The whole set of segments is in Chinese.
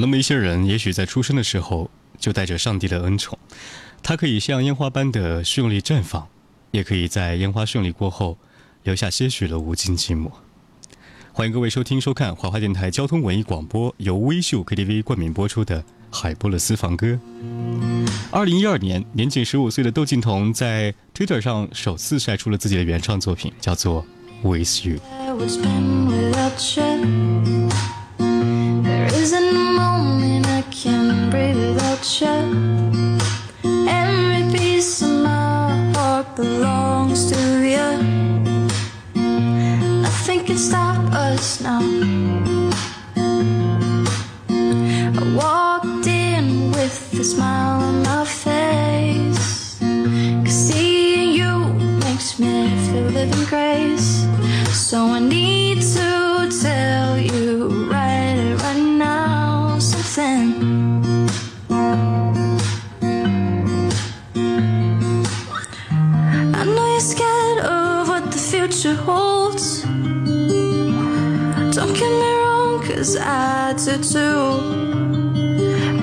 那么一些人也许在出生的时候就带着上帝的恩宠，他可以像烟花般的绚丽绽放，也可以在烟花绚丽过后留下些许的无尽寂寞。欢迎各位收听收看华华电台交通文艺广播，由微秀 KTV 冠名播出的《海波的私房歌》。二零一二年，年仅十五岁的窦靖童在 Twitter 上首次晒出了自己的原创作品，叫做《With You》。Can breathe without you. Every piece of my heart belongs to you. Nothing can stop us now. I walked in with a smile on my face. Cause seeing you makes me feel living grace. So I need to Too.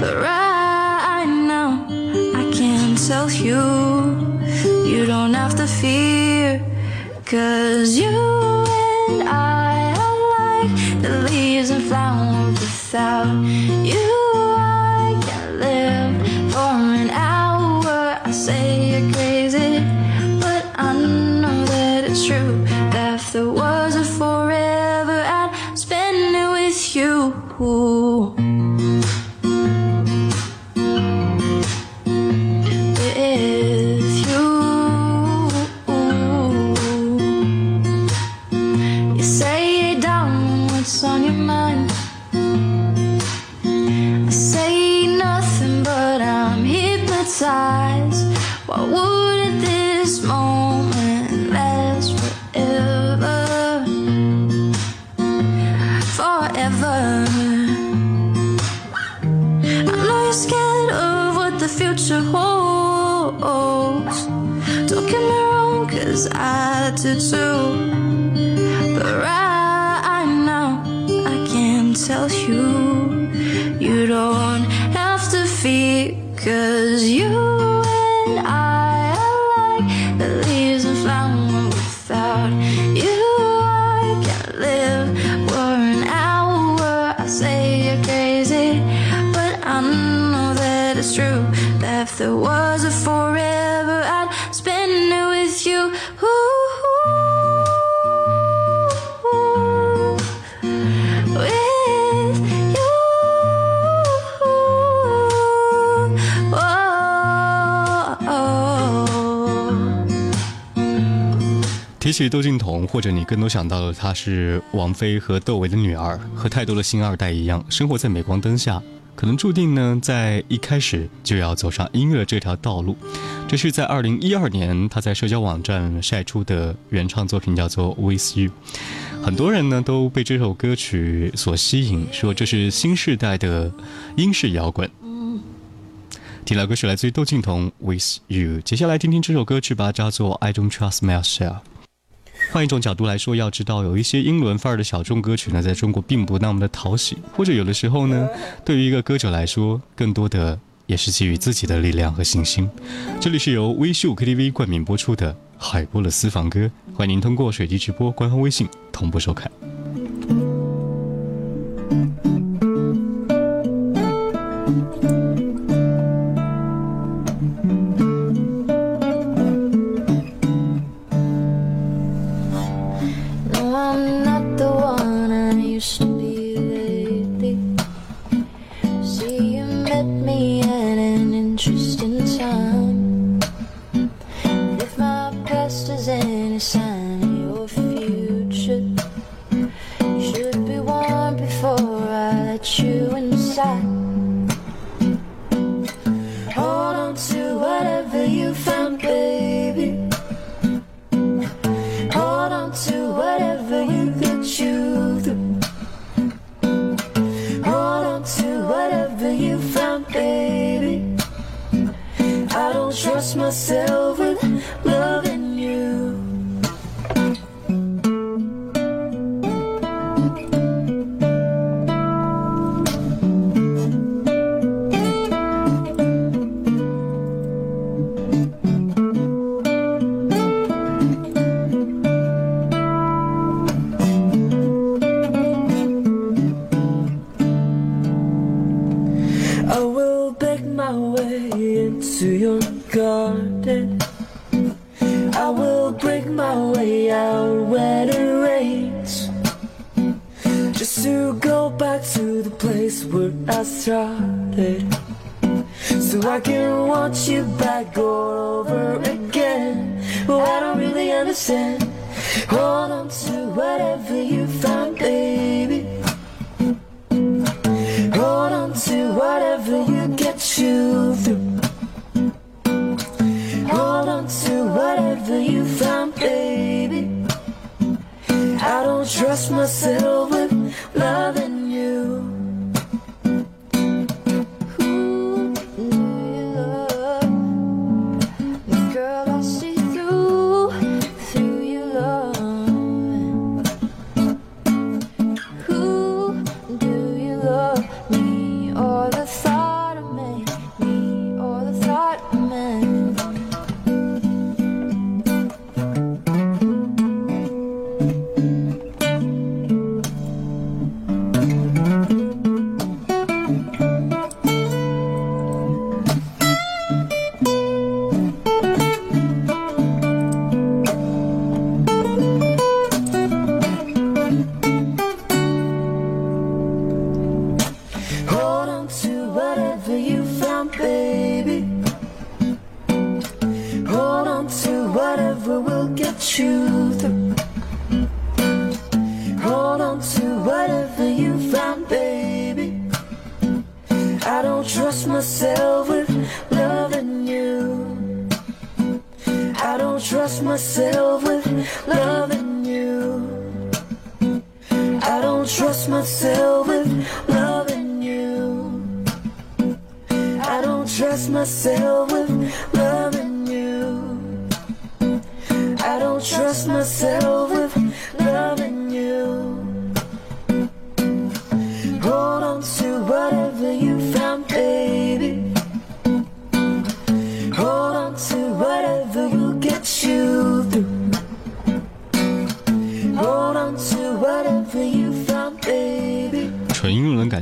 But right now, I can tell you, you don't have to fear. Cause you and I are like the leaves and flowers without you. I can't live for an hour. I say what the future holds. Don't get me wrong, cause I do too. But right now, I can tell you, you don't have to fear, 起窦靖童，或者你更多想到的她是王菲和窦唯的女儿，和太多的星二代一样，生活在镁光灯下，可能注定呢，在一开始就要走上音乐这条道路。这是在二零一二年，她在社交网站晒出的原创作品，叫做《With You》。很多人呢都被这首歌曲所吸引，说这是新时代的英式摇滚。听到歌曲来自于窦靖童，《With You》。接下来听听这首歌曲吧，叫做《I Don't Trust Myself》。换一种角度来说，要知道有一些英伦范儿的小众歌曲呢，在中国并不那么的讨喜，或者有的时候呢，对于一个歌者来说，更多的也是基于自己的力量和信心。这里是由微秀 KTV 冠名播出的海波的私房歌，欢迎您通过水滴直播官方微信同步收看。Myself trust myself with loving you. I don't trust myself with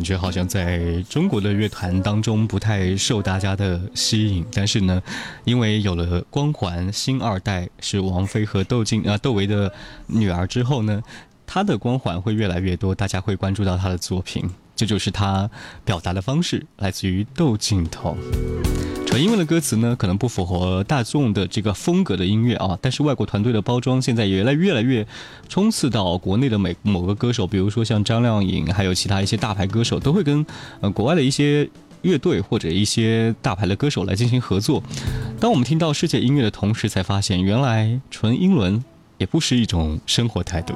感觉好像在中国的乐团当中不太受大家的吸引，但是呢，因为有了光环新二代是王菲和窦靖啊窦唯的女儿之后呢，她的光环会越来越多，大家会关注到她的作品，这就是她表达的方式，来自于窦靖童。纯英文的歌词呢，可能不符合大众的这个风格的音乐啊，但是外国团队的包装现在也越来越来越冲刺到国内的每某个歌手，比如说像张靓颖，还有其他一些大牌歌手，都会跟呃国外的一些乐队或者一些大牌的歌手来进行合作。当我们听到世界音乐的同时，才发现原来纯英伦也不是一种生活态度。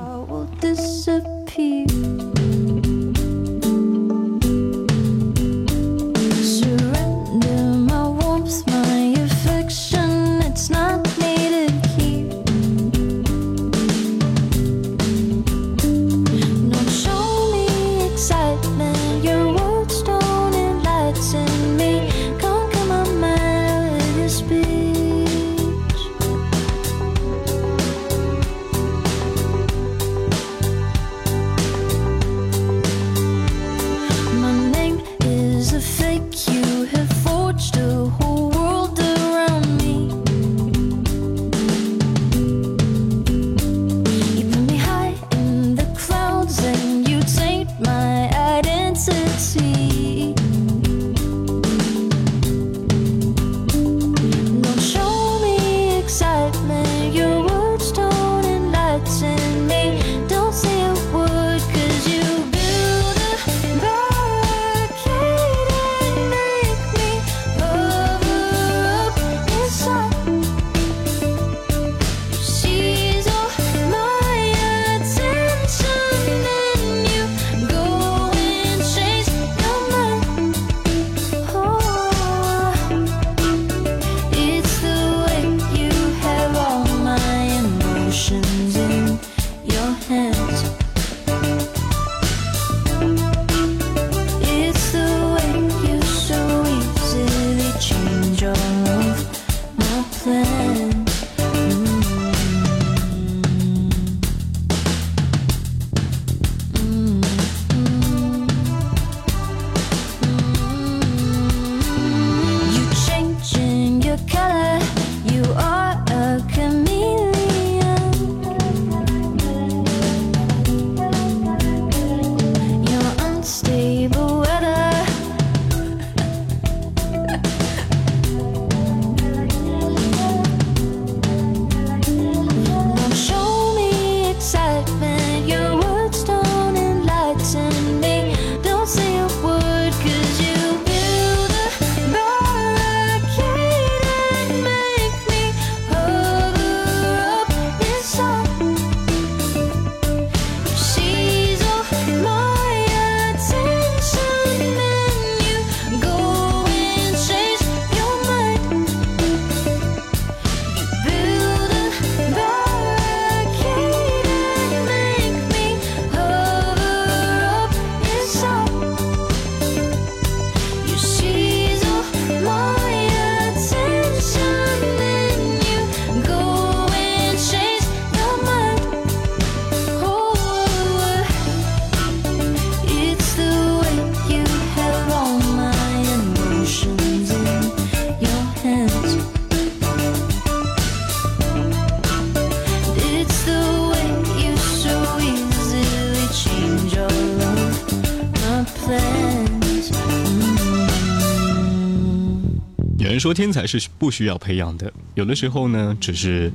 说天才是不需要培养的，有的时候呢，只是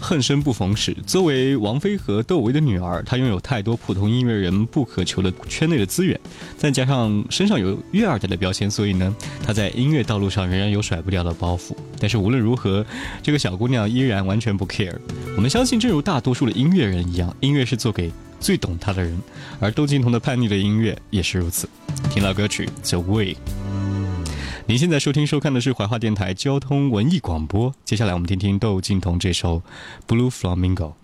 恨生不逢时。作为王菲和窦唯的女儿，她拥有太多普通音乐人不可求的圈内的资源，再加上身上有月二代的标签，所以呢，她在音乐道路上仍然有甩不掉的包袱。但是无论如何，这个小姑娘依然完全不 care。我们相信，正如大多数的音乐人一样，音乐是做给最懂她的人，而窦靖童的叛逆的音乐也是如此。听到歌曲《The Way》。您现在收听收看的是怀化电台交通文艺广播。接下来我们听听窦靖童这首《Blue Flamingo》。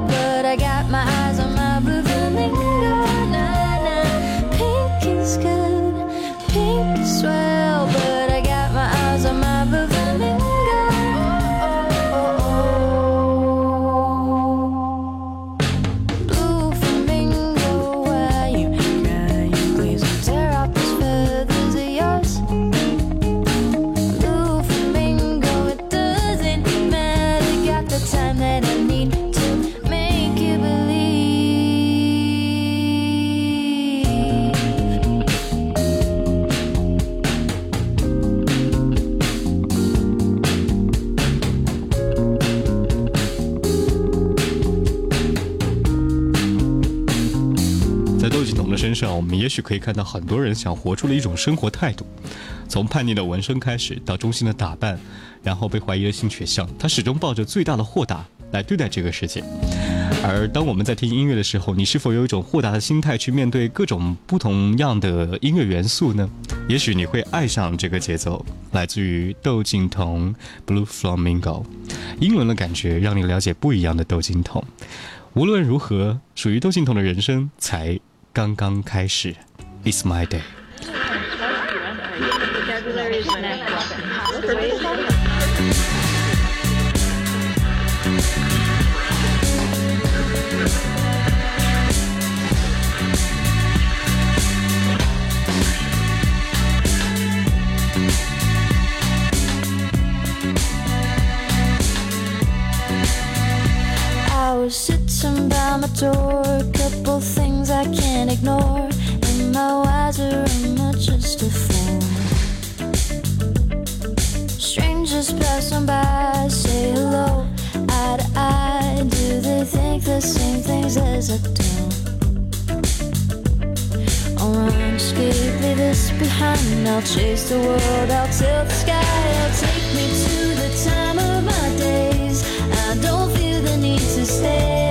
but 身上，我们也许可以看到很多人想活出的一种生活态度，从叛逆的纹身开始，到中性的打扮，然后被怀疑的性取向，他始终抱着最大的豁达来对待这个世界。而当我们在听音乐的时候，你是否有一种豁达的心态去面对各种不同样的音乐元素呢？也许你会爱上这个节奏，来自于窦靖童《Blue Flamingo》，英伦的感觉让你了解不一样的窦靖童。无论如何，属于窦靖童的人生才刚刚开始。It's my day。Am I wiser am I just a fool? Strangers passing by, say hello, eye to eye. Do they think the same things as I do? I'll run, escape, leave this behind. I'll chase the world, I'll tilt the sky. I'll take me to the time of my days. I don't feel the need to stay.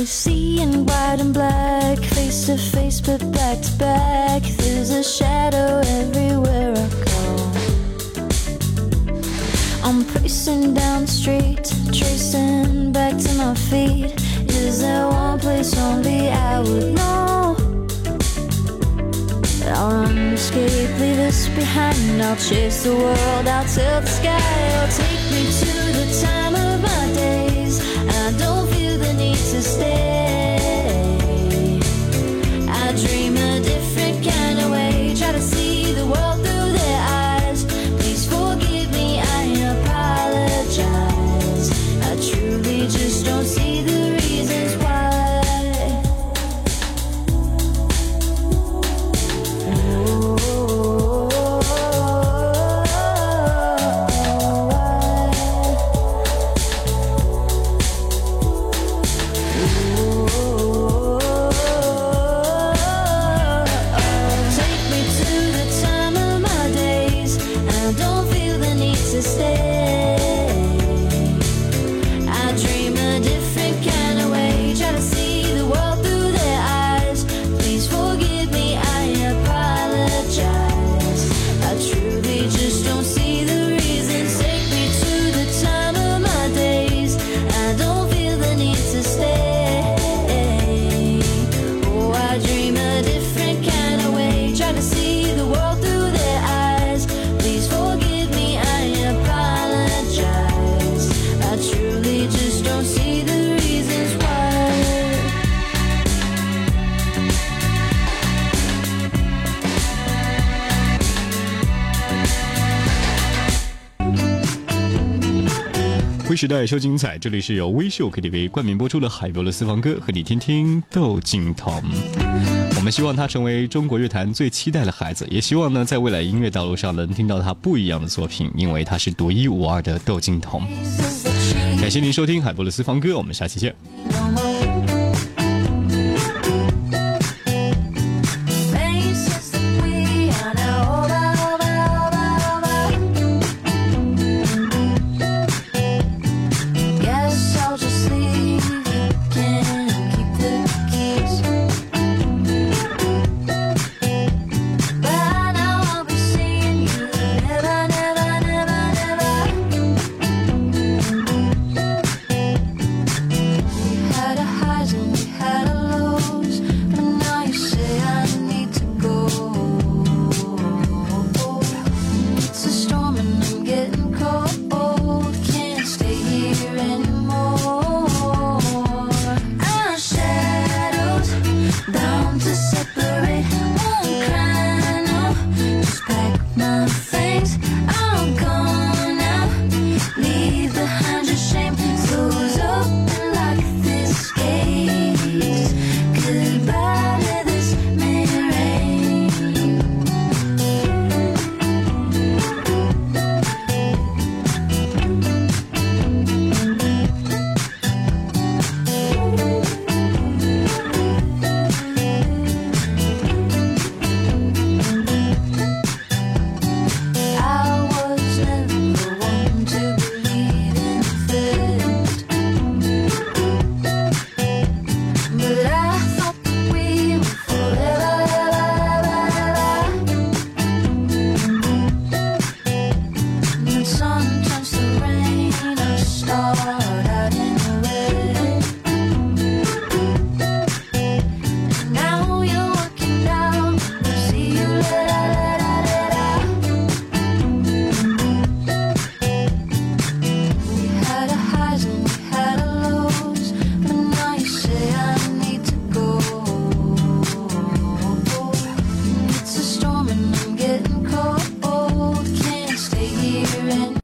They see white and black, face to face but back to back. There's a shadow everywhere I go. I'm pacing down the street, tracing back to my feet. Is there one place only I would know? I'll run, escape, leave this behind. I'll chase the world, I'll tilt the sky. I'll take me to the time of my days. I don't see the world 时代秀精彩，这里是由微秀 KTV 冠名播出的海波的私房歌，和你听听窦靖童。我们希望他成为中国乐坛最期待的孩子，也希望呢，在未来音乐道路上能听到他不一样的作品，因为他是独一无二的窦靖童。感谢您收听海波的私房歌，我们下期见。